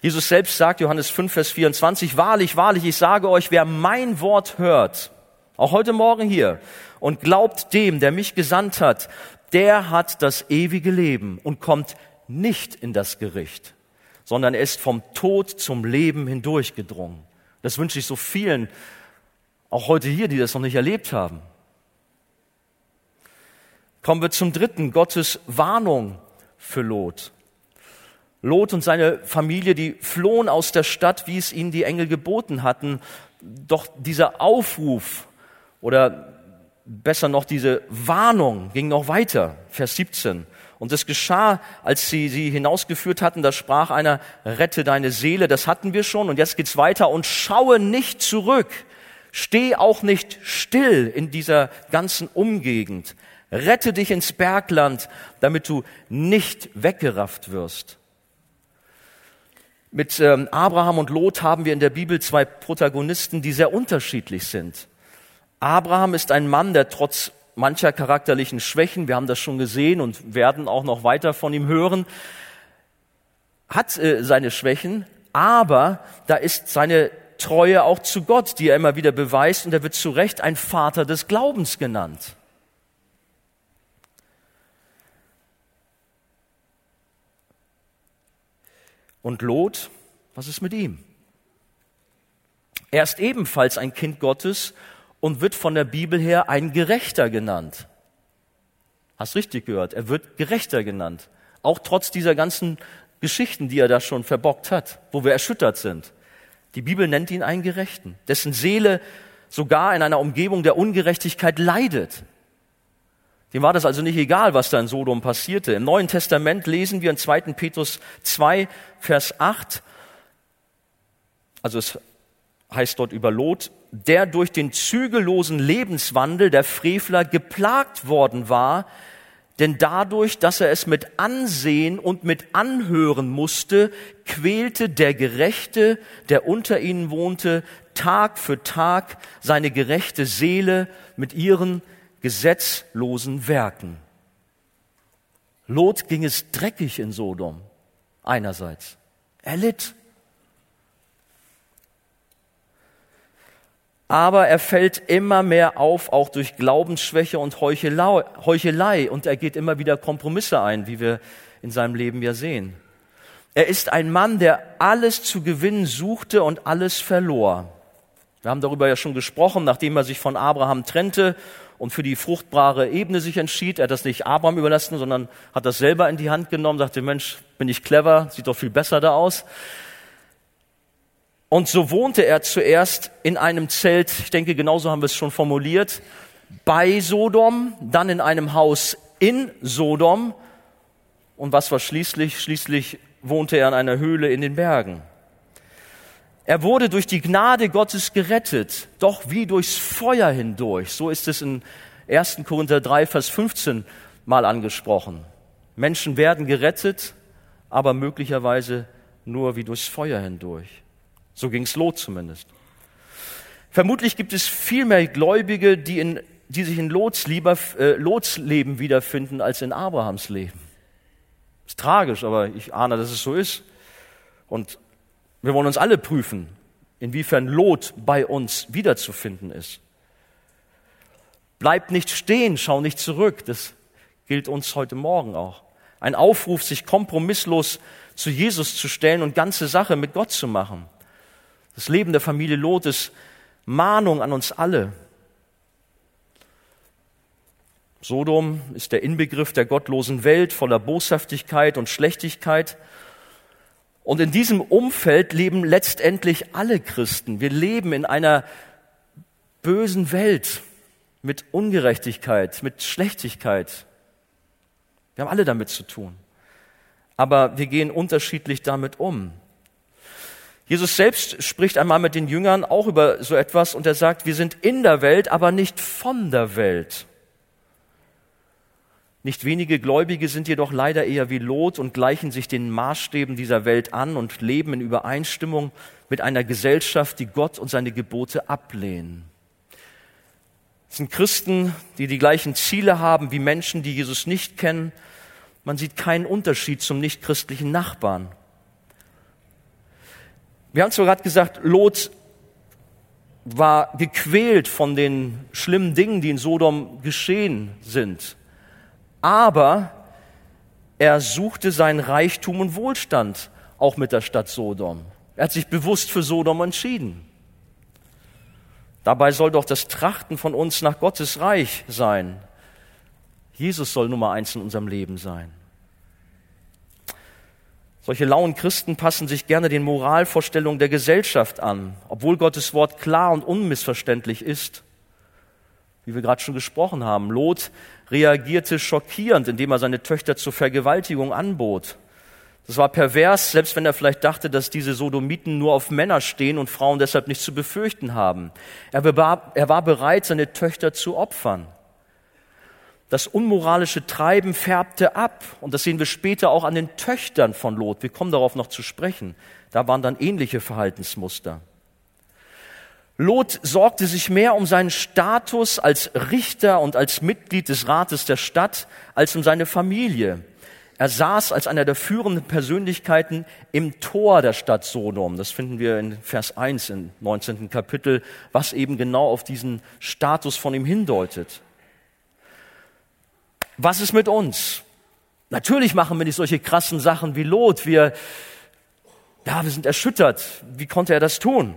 Jesus selbst sagt, Johannes 5, Vers 24, wahrlich, wahrlich, ich sage euch, wer mein Wort hört, auch heute Morgen hier, und glaubt dem, der mich gesandt hat, der hat das ewige Leben und kommt nicht in das Gericht, sondern er ist vom Tod zum Leben hindurchgedrungen. Das wünsche ich so vielen, auch heute hier, die das noch nicht erlebt haben. Kommen wir zum dritten, Gottes Warnung für Lot. Lot und seine Familie, die flohen aus der Stadt, wie es ihnen die Engel geboten hatten. Doch dieser Aufruf oder besser noch diese Warnung ging noch weiter. Vers 17. Und es geschah, als sie sie hinausgeführt hatten, da sprach einer, rette deine Seele, das hatten wir schon. Und jetzt geht's weiter und schaue nicht zurück. Steh auch nicht still in dieser ganzen Umgegend. Rette dich ins Bergland, damit du nicht weggerafft wirst. Mit ähm, Abraham und Lot haben wir in der Bibel zwei Protagonisten, die sehr unterschiedlich sind. Abraham ist ein Mann, der trotz mancher charakterlichen Schwächen, wir haben das schon gesehen und werden auch noch weiter von ihm hören, hat äh, seine Schwächen, Aber da ist seine Treue auch zu Gott, die er immer wieder beweist, und er wird zu Recht ein Vater des Glaubens genannt. Und Lot, was ist mit ihm? Er ist ebenfalls ein Kind Gottes und wird von der Bibel her ein Gerechter genannt. Hast richtig gehört, er wird Gerechter genannt. Auch trotz dieser ganzen Geschichten, die er da schon verbockt hat, wo wir erschüttert sind. Die Bibel nennt ihn einen Gerechten, dessen Seele sogar in einer Umgebung der Ungerechtigkeit leidet. Dem war das also nicht egal, was da in Sodom passierte. Im Neuen Testament lesen wir in 2. Petrus 2, Vers 8, also es heißt dort über Lot, der durch den zügellosen Lebenswandel der Frevler geplagt worden war, denn dadurch, dass er es mit Ansehen und mit Anhören musste, quälte der Gerechte, der unter ihnen wohnte, Tag für Tag seine gerechte Seele mit ihren gesetzlosen Werken. Lot ging es dreckig in Sodom, einerseits. Er litt. Aber er fällt immer mehr auf, auch durch Glaubensschwäche und Heuchelei, und er geht immer wieder Kompromisse ein, wie wir in seinem Leben ja sehen. Er ist ein Mann, der alles zu gewinnen suchte und alles verlor. Wir haben darüber ja schon gesprochen, nachdem er sich von Abraham trennte und für die fruchtbare Ebene sich entschied. Er hat das nicht Abraham überlassen, sondern hat das selber in die Hand genommen, sagte, Mensch, bin ich clever, sieht doch viel besser da aus. Und so wohnte er zuerst in einem Zelt, ich denke, genauso haben wir es schon formuliert, bei Sodom, dann in einem Haus in Sodom. Und was war schließlich? Schließlich wohnte er in einer Höhle in den Bergen. Er wurde durch die Gnade Gottes gerettet, doch wie durchs Feuer hindurch. So ist es in 1. Korinther 3, Vers 15 mal angesprochen. Menschen werden gerettet, aber möglicherweise nur wie durchs Feuer hindurch. So ging es Lot zumindest. Vermutlich gibt es viel mehr Gläubige, die, in, die sich in Lots, lieber, äh, Lots Leben wiederfinden als in Abrahams Leben. Ist tragisch, aber ich ahne, dass es so ist. Und wir wollen uns alle prüfen, inwiefern Lot bei uns wiederzufinden ist. Bleib nicht stehen, schau nicht zurück. Das gilt uns heute Morgen auch. Ein Aufruf, sich kompromisslos zu Jesus zu stellen und ganze Sache mit Gott zu machen. Das Leben der Familie Lot ist Mahnung an uns alle. Sodom ist der Inbegriff der gottlosen Welt voller Boshaftigkeit und Schlechtigkeit. Und in diesem Umfeld leben letztendlich alle Christen. Wir leben in einer bösen Welt mit Ungerechtigkeit, mit Schlechtigkeit. Wir haben alle damit zu tun. Aber wir gehen unterschiedlich damit um. Jesus selbst spricht einmal mit den Jüngern auch über so etwas und er sagt, wir sind in der Welt, aber nicht von der Welt. Nicht wenige Gläubige sind jedoch leider eher wie Lot und gleichen sich den Maßstäben dieser Welt an und leben in Übereinstimmung mit einer Gesellschaft, die Gott und seine Gebote ablehnen. Es sind Christen, die die gleichen Ziele haben wie Menschen, die Jesus nicht kennen. Man sieht keinen Unterschied zum nichtchristlichen Nachbarn. Wir haben zwar gerade gesagt, Lot war gequält von den schlimmen Dingen, die in Sodom geschehen sind. Aber er suchte seinen Reichtum und Wohlstand auch mit der Stadt Sodom. Er hat sich bewusst für Sodom entschieden. Dabei soll doch das Trachten von uns nach Gottes Reich sein. Jesus soll Nummer eins in unserem Leben sein. Solche lauen Christen passen sich gerne den Moralvorstellungen der Gesellschaft an, obwohl Gottes Wort klar und unmissverständlich ist. Wie wir gerade schon gesprochen haben, Lot reagierte schockierend, indem er seine Töchter zur Vergewaltigung anbot. Das war pervers, selbst wenn er vielleicht dachte, dass diese Sodomiten nur auf Männer stehen und Frauen deshalb nichts zu befürchten haben. Er war bereit, seine Töchter zu opfern. Das unmoralische Treiben färbte ab. Und das sehen wir später auch an den Töchtern von Lot. Wir kommen darauf noch zu sprechen. Da waren dann ähnliche Verhaltensmuster. Lot sorgte sich mehr um seinen Status als Richter und als Mitglied des Rates der Stadt als um seine Familie. Er saß als einer der führenden Persönlichkeiten im Tor der Stadt Sodom. Das finden wir in Vers 1 im 19. Kapitel, was eben genau auf diesen Status von ihm hindeutet. Was ist mit uns? Natürlich machen wir nicht solche krassen Sachen wie Lot. Wir, ja, wir sind erschüttert. Wie konnte er das tun?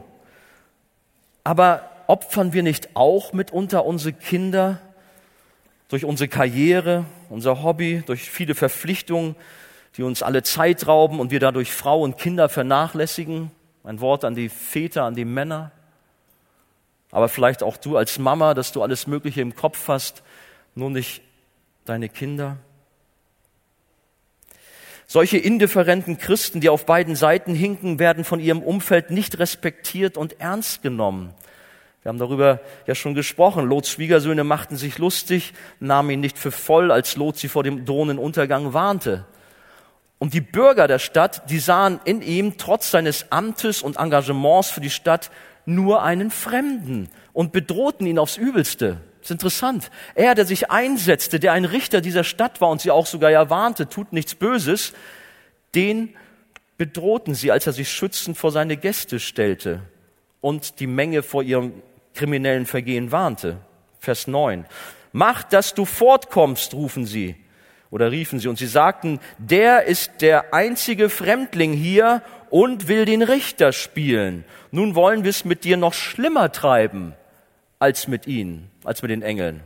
Aber opfern wir nicht auch mitunter unsere Kinder durch unsere Karriere, unser Hobby, durch viele Verpflichtungen, die uns alle Zeit rauben und wir dadurch Frau und Kinder vernachlässigen? Ein Wort an die Väter, an die Männer. Aber vielleicht auch du als Mama, dass du alles Mögliche im Kopf hast, nur nicht deine Kinder. Solche indifferenten Christen, die auf beiden Seiten hinken, werden von ihrem Umfeld nicht respektiert und ernst genommen. Wir haben darüber ja schon gesprochen. Lots Schwiegersöhne machten sich lustig, nahmen ihn nicht für voll, als Lot sie vor dem drohenden Untergang warnte. Und die Bürger der Stadt, die sahen in ihm trotz seines Amtes und Engagements für die Stadt nur einen Fremden und bedrohten ihn aufs Übelste. Ist interessant. Er, der sich einsetzte, der ein Richter dieser Stadt war und sie auch sogar ja warnte, tut nichts Böses, den bedrohten sie, als er sich schützend vor seine Gäste stellte und die Menge vor ihrem kriminellen Vergehen warnte. Vers 9. Mach, dass du fortkommst, rufen sie oder riefen sie und sie sagten, der ist der einzige Fremdling hier und will den Richter spielen. Nun wollen wir es mit dir noch schlimmer treiben als mit ihnen, als mit den Engeln.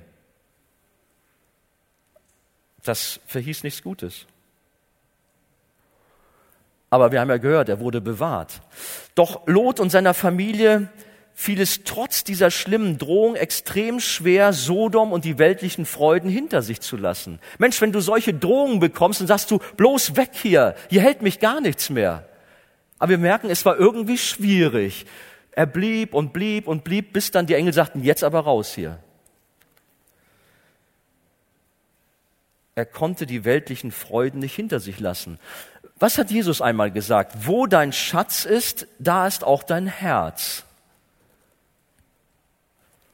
Das verhieß nichts Gutes. Aber wir haben ja gehört, er wurde bewahrt. Doch Lot und seiner Familie fiel es trotz dieser schlimmen Drohung extrem schwer, Sodom und die weltlichen Freuden hinter sich zu lassen. Mensch, wenn du solche Drohungen bekommst, dann sagst du, bloß weg hier, hier hält mich gar nichts mehr. Aber wir merken, es war irgendwie schwierig. Er blieb und blieb und blieb, bis dann die Engel sagten, jetzt aber raus hier. Er konnte die weltlichen Freuden nicht hinter sich lassen. Was hat Jesus einmal gesagt? Wo dein Schatz ist, da ist auch dein Herz.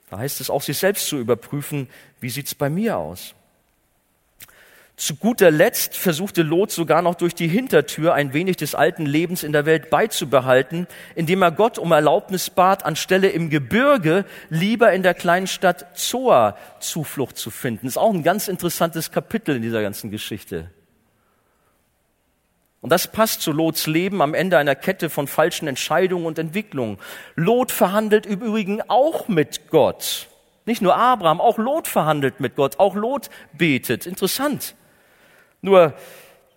Da heißt es auch, sich selbst zu überprüfen, wie sieht's bei mir aus? Zu guter Letzt versuchte Lot sogar noch durch die Hintertür ein wenig des alten Lebens in der Welt beizubehalten, indem er Gott um Erlaubnis bat, anstelle im Gebirge lieber in der kleinen Stadt Zoa Zuflucht zu finden. Ist auch ein ganz interessantes Kapitel in dieser ganzen Geschichte. Und das passt zu Lots Leben am Ende einer Kette von falschen Entscheidungen und Entwicklungen. Lot verhandelt im Übrigen auch mit Gott. Nicht nur Abraham, auch Lot verhandelt mit Gott, auch Lot betet. Interessant. Nur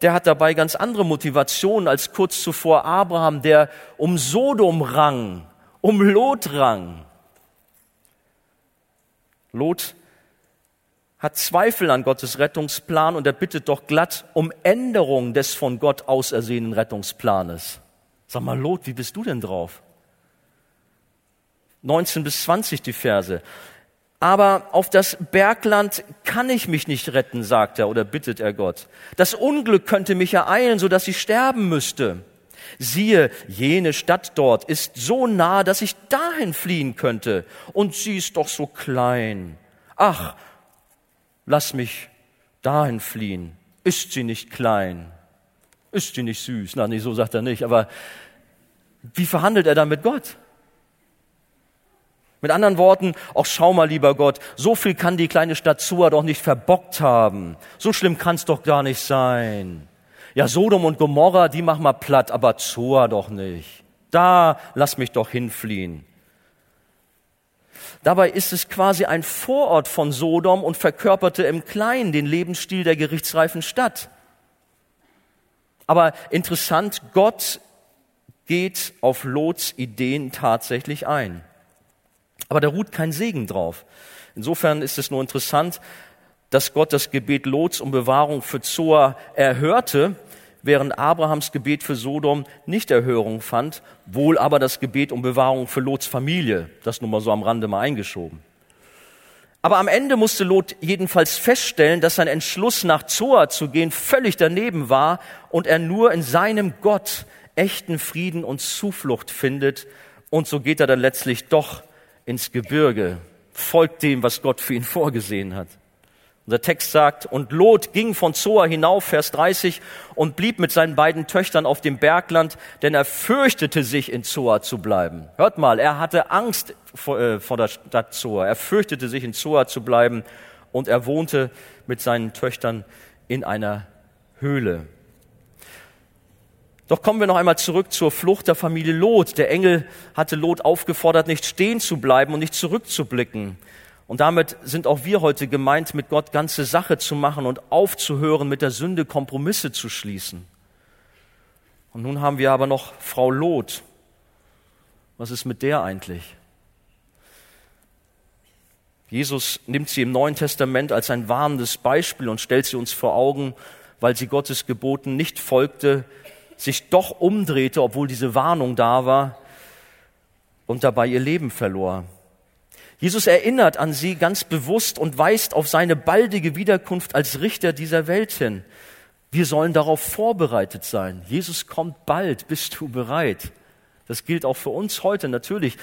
der hat dabei ganz andere Motivationen als kurz zuvor Abraham, der um Sodom rang, um Lot rang. Lot hat Zweifel an Gottes Rettungsplan und er bittet doch glatt um Änderung des von Gott ausersehenen Rettungsplanes. Sag mal, Lot, wie bist du denn drauf? 19 bis 20 die Verse. Aber auf das Bergland kann ich mich nicht retten, sagt er oder bittet er Gott. Das Unglück könnte mich ereilen, so dass ich sterben müsste. Siehe, jene Stadt dort ist so nah, dass ich dahin fliehen könnte. Und sie ist doch so klein. Ach, lass mich dahin fliehen. Ist sie nicht klein? Ist sie nicht süß? Na, nee, so sagt er nicht. Aber wie verhandelt er dann mit Gott? Mit anderen Worten, auch schau mal, lieber Gott, so viel kann die kleine Stadt Zua doch nicht verbockt haben. So schlimm kann's doch gar nicht sein. Ja, Sodom und Gomorra, die mach mal platt, aber Zua doch nicht. Da lass mich doch hinfliehen. Dabei ist es quasi ein Vorort von Sodom und verkörperte im Kleinen den Lebensstil der gerichtsreifen Stadt. Aber interessant, Gott geht auf Lots Ideen tatsächlich ein. Aber da ruht kein Segen drauf. Insofern ist es nur interessant, dass Gott das Gebet Lots um Bewahrung für Zoa erhörte, während Abrahams Gebet für Sodom nicht Erhörung fand, wohl aber das Gebet um Bewahrung für Lots Familie, das nun mal so am Rande mal eingeschoben. Aber am Ende musste Lot jedenfalls feststellen, dass sein Entschluss nach Zoa zu gehen völlig daneben war und er nur in seinem Gott echten Frieden und Zuflucht findet. Und so geht er dann letztlich doch ins Gebirge, folgt dem, was Gott für ihn vorgesehen hat. Unser Text sagt, und Lot ging von Zoa hinauf, Vers 30, und blieb mit seinen beiden Töchtern auf dem Bergland, denn er fürchtete sich, in Zoa zu bleiben. Hört mal, er hatte Angst vor, äh, vor der Stadt Zoa. Er fürchtete sich, in Zoa zu bleiben, und er wohnte mit seinen Töchtern in einer Höhle. Doch kommen wir noch einmal zurück zur Flucht der Familie Lot. Der Engel hatte Lot aufgefordert, nicht stehen zu bleiben und nicht zurückzublicken. Und damit sind auch wir heute gemeint, mit Gott ganze Sache zu machen und aufzuhören, mit der Sünde Kompromisse zu schließen. Und nun haben wir aber noch Frau Lot. Was ist mit der eigentlich? Jesus nimmt sie im Neuen Testament als ein warnendes Beispiel und stellt sie uns vor Augen, weil sie Gottes Geboten nicht folgte, sich doch umdrehte, obwohl diese Warnung da war und dabei ihr Leben verlor. Jesus erinnert an sie ganz bewusst und weist auf seine baldige Wiederkunft als Richter dieser Welt hin. Wir sollen darauf vorbereitet sein. Jesus kommt bald. Bist du bereit? Das gilt auch für uns heute natürlich.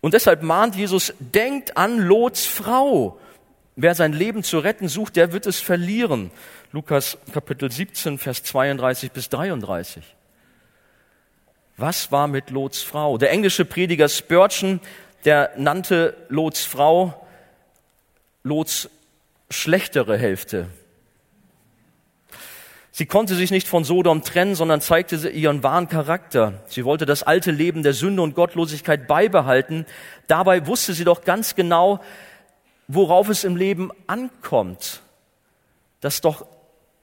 Und deshalb mahnt Jesus, denkt an Lots Frau. Wer sein Leben zu retten sucht, der wird es verlieren. Lukas Kapitel 17, Vers 32 bis 33. Was war mit Lots Frau? Der englische Prediger Spurgeon der nannte Lots Frau Lots schlechtere Hälfte. Sie konnte sich nicht von Sodom trennen, sondern zeigte ihren wahren Charakter. Sie wollte das alte Leben der Sünde und Gottlosigkeit beibehalten. Dabei wusste sie doch ganz genau, worauf es im Leben ankommt. Dass doch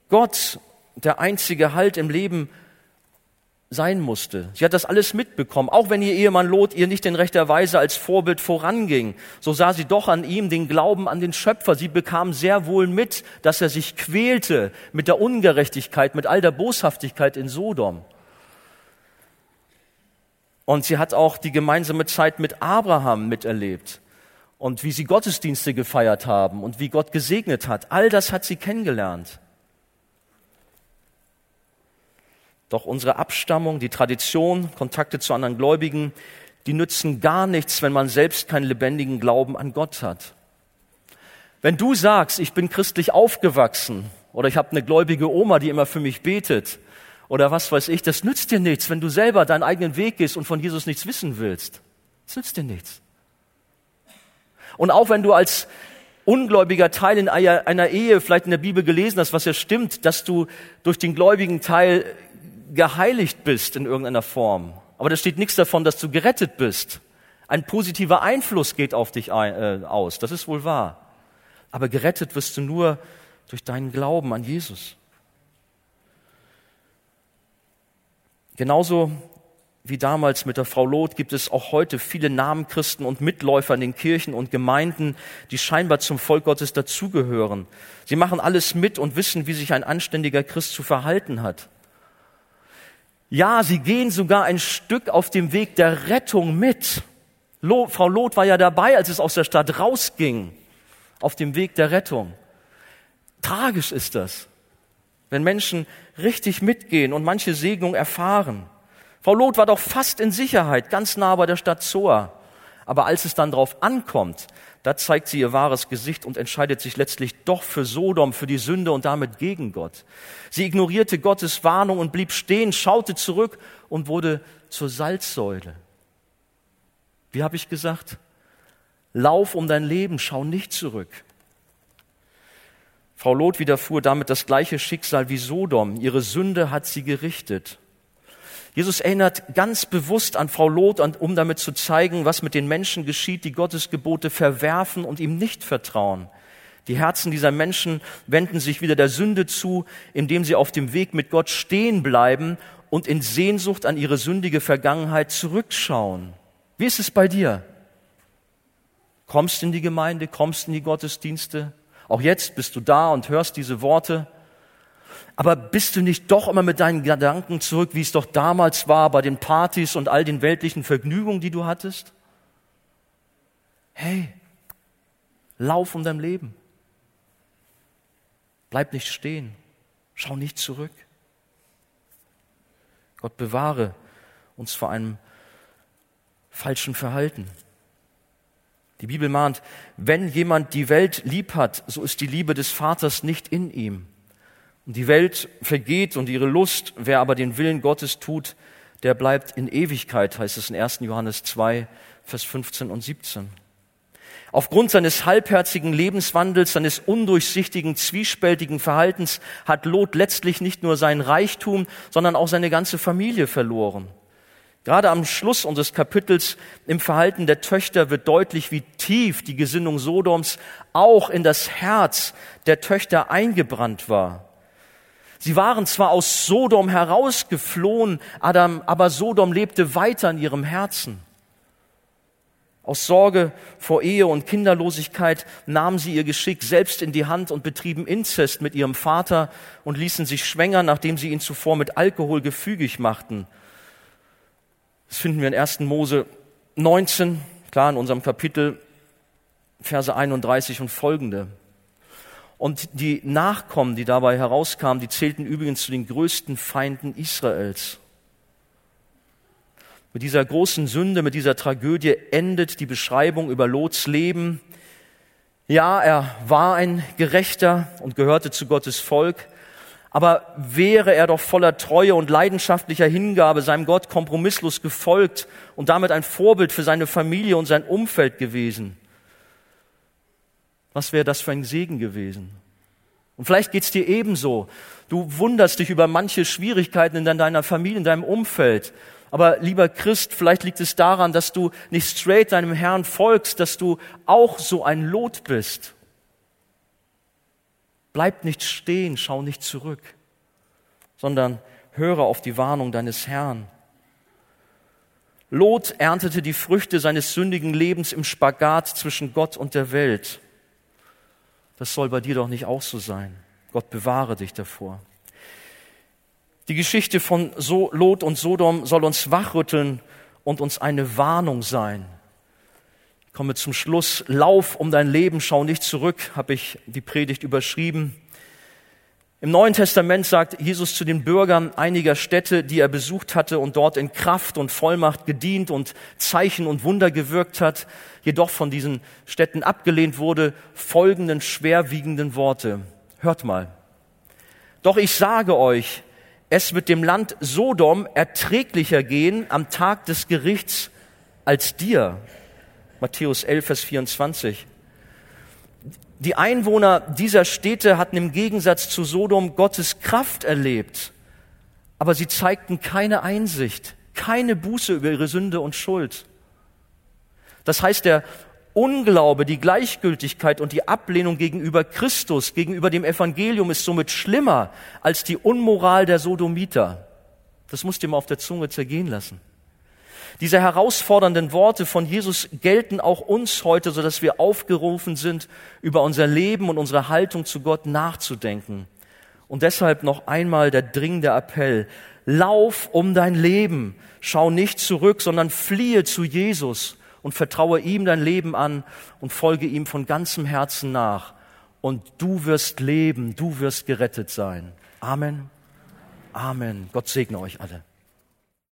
Gott der einzige Halt im Leben sein musste. Sie hat das alles mitbekommen, auch wenn ihr Ehemann Lot ihr nicht in rechter Weise als Vorbild voranging. So sah sie doch an ihm den Glauben an den Schöpfer. Sie bekam sehr wohl mit, dass er sich quälte mit der Ungerechtigkeit, mit all der Boshaftigkeit in Sodom. Und sie hat auch die gemeinsame Zeit mit Abraham miterlebt und wie sie Gottesdienste gefeiert haben und wie Gott gesegnet hat. All das hat sie kennengelernt. Doch unsere Abstammung, die Tradition, Kontakte zu anderen Gläubigen, die nützen gar nichts, wenn man selbst keinen lebendigen Glauben an Gott hat. Wenn du sagst, ich bin christlich aufgewachsen oder ich habe eine gläubige Oma, die immer für mich betet oder was weiß ich, das nützt dir nichts, wenn du selber deinen eigenen Weg gehst und von Jesus nichts wissen willst. Das nützt dir nichts. Und auch wenn du als ungläubiger Teil in einer Ehe vielleicht in der Bibel gelesen hast, was ja stimmt, dass du durch den gläubigen Teil geheiligt bist in irgendeiner Form. Aber da steht nichts davon, dass du gerettet bist. Ein positiver Einfluss geht auf dich ein, äh, aus, das ist wohl wahr. Aber gerettet wirst du nur durch deinen Glauben an Jesus. Genauso wie damals mit der Frau Lot gibt es auch heute viele Namenchristen und Mitläufer in den Kirchen und Gemeinden, die scheinbar zum Volk Gottes dazugehören. Sie machen alles mit und wissen, wie sich ein anständiger Christ zu verhalten hat. Ja, sie gehen sogar ein Stück auf dem Weg der Rettung mit. Lot, Frau Lot war ja dabei, als es aus der Stadt rausging, auf dem Weg der Rettung. Tragisch ist das, wenn Menschen richtig mitgehen und manche Segnung erfahren. Frau Lot war doch fast in Sicherheit, ganz nah bei der Stadt Zoar. Aber als es dann drauf ankommt, da zeigt sie ihr wahres Gesicht und entscheidet sich letztlich doch für Sodom, für die Sünde und damit gegen Gott. Sie ignorierte Gottes Warnung und blieb stehen, schaute zurück und wurde zur Salzsäule. Wie habe ich gesagt? Lauf um dein Leben, schau nicht zurück. Frau Lot widerfuhr damit das gleiche Schicksal wie Sodom. Ihre Sünde hat sie gerichtet. Jesus erinnert ganz bewusst an Frau Lot, um damit zu zeigen, was mit den Menschen geschieht, die Gottes Gebote verwerfen und ihm nicht vertrauen. Die Herzen dieser Menschen wenden sich wieder der Sünde zu, indem sie auf dem Weg mit Gott stehen bleiben und in Sehnsucht an ihre sündige Vergangenheit zurückschauen. Wie ist es bei dir? Kommst in die Gemeinde, kommst in die Gottesdienste? Auch jetzt bist du da und hörst diese Worte. Aber bist du nicht doch immer mit deinen Gedanken zurück, wie es doch damals war bei den Partys und all den weltlichen Vergnügungen, die du hattest? Hey, lauf um dein Leben. Bleib nicht stehen. Schau nicht zurück. Gott bewahre uns vor einem falschen Verhalten. Die Bibel mahnt, wenn jemand die Welt lieb hat, so ist die Liebe des Vaters nicht in ihm. Die Welt vergeht und ihre Lust, wer aber den Willen Gottes tut, der bleibt in Ewigkeit, heißt es in 1. Johannes 2, Vers 15 und 17. Aufgrund seines halbherzigen Lebenswandels, seines undurchsichtigen, zwiespältigen Verhaltens hat Lot letztlich nicht nur sein Reichtum, sondern auch seine ganze Familie verloren. Gerade am Schluss unseres Kapitels im Verhalten der Töchter wird deutlich, wie tief die Gesinnung Sodoms auch in das Herz der Töchter eingebrannt war. Sie waren zwar aus Sodom herausgeflohen, Adam, aber Sodom lebte weiter in ihrem Herzen. Aus Sorge vor Ehe und Kinderlosigkeit nahmen sie ihr Geschick selbst in die Hand und betrieben Inzest mit ihrem Vater und ließen sich schwängern, nachdem sie ihn zuvor mit Alkohol gefügig machten. Das finden wir in 1. Mose 19, klar in unserem Kapitel, Verse 31 und folgende. Und die Nachkommen, die dabei herauskamen, die zählten übrigens zu den größten Feinden Israels. Mit dieser großen Sünde, mit dieser Tragödie endet die Beschreibung über Lots Leben. Ja, er war ein Gerechter und gehörte zu Gottes Volk, aber wäre er doch voller Treue und leidenschaftlicher Hingabe seinem Gott kompromisslos gefolgt und damit ein Vorbild für seine Familie und sein Umfeld gewesen. Was wäre das für ein Segen gewesen? Und vielleicht geht's dir ebenso. Du wunderst dich über manche Schwierigkeiten in deiner Familie, in deinem Umfeld. Aber lieber Christ, vielleicht liegt es daran, dass du nicht straight deinem Herrn folgst, dass du auch so ein Lot bist. Bleib nicht stehen, schau nicht zurück, sondern höre auf die Warnung deines Herrn. Lot erntete die Früchte seines sündigen Lebens im Spagat zwischen Gott und der Welt. Das soll bei dir doch nicht auch so sein. Gott bewahre dich davor. Die Geschichte von Lot und Sodom soll uns wachrütteln und uns eine Warnung sein komme zum Schluss. Lauf um dein Leben, schau nicht zurück, habe ich die Predigt überschrieben. Im Neuen Testament sagt Jesus zu den Bürgern einiger Städte, die er besucht hatte und dort in Kraft und Vollmacht gedient und Zeichen und Wunder gewirkt hat, jedoch von diesen Städten abgelehnt wurde, folgenden schwerwiegenden Worte. Hört mal. Doch ich sage euch, es wird dem Land Sodom erträglicher gehen am Tag des Gerichts als dir. Matthäus 11, Vers 24. Die Einwohner dieser Städte hatten im Gegensatz zu Sodom Gottes Kraft erlebt, aber sie zeigten keine Einsicht, keine Buße über ihre Sünde und Schuld. Das heißt, der Unglaube, die Gleichgültigkeit und die Ablehnung gegenüber Christus, gegenüber dem Evangelium ist somit schlimmer als die Unmoral der Sodomiter. Das musst du mal auf der Zunge zergehen lassen. Diese herausfordernden Worte von Jesus gelten auch uns heute, so dass wir aufgerufen sind, über unser Leben und unsere Haltung zu Gott nachzudenken. Und deshalb noch einmal der dringende Appell. Lauf um dein Leben. Schau nicht zurück, sondern fliehe zu Jesus und vertraue ihm dein Leben an und folge ihm von ganzem Herzen nach. Und du wirst leben, du wirst gerettet sein. Amen. Amen. Gott segne euch alle.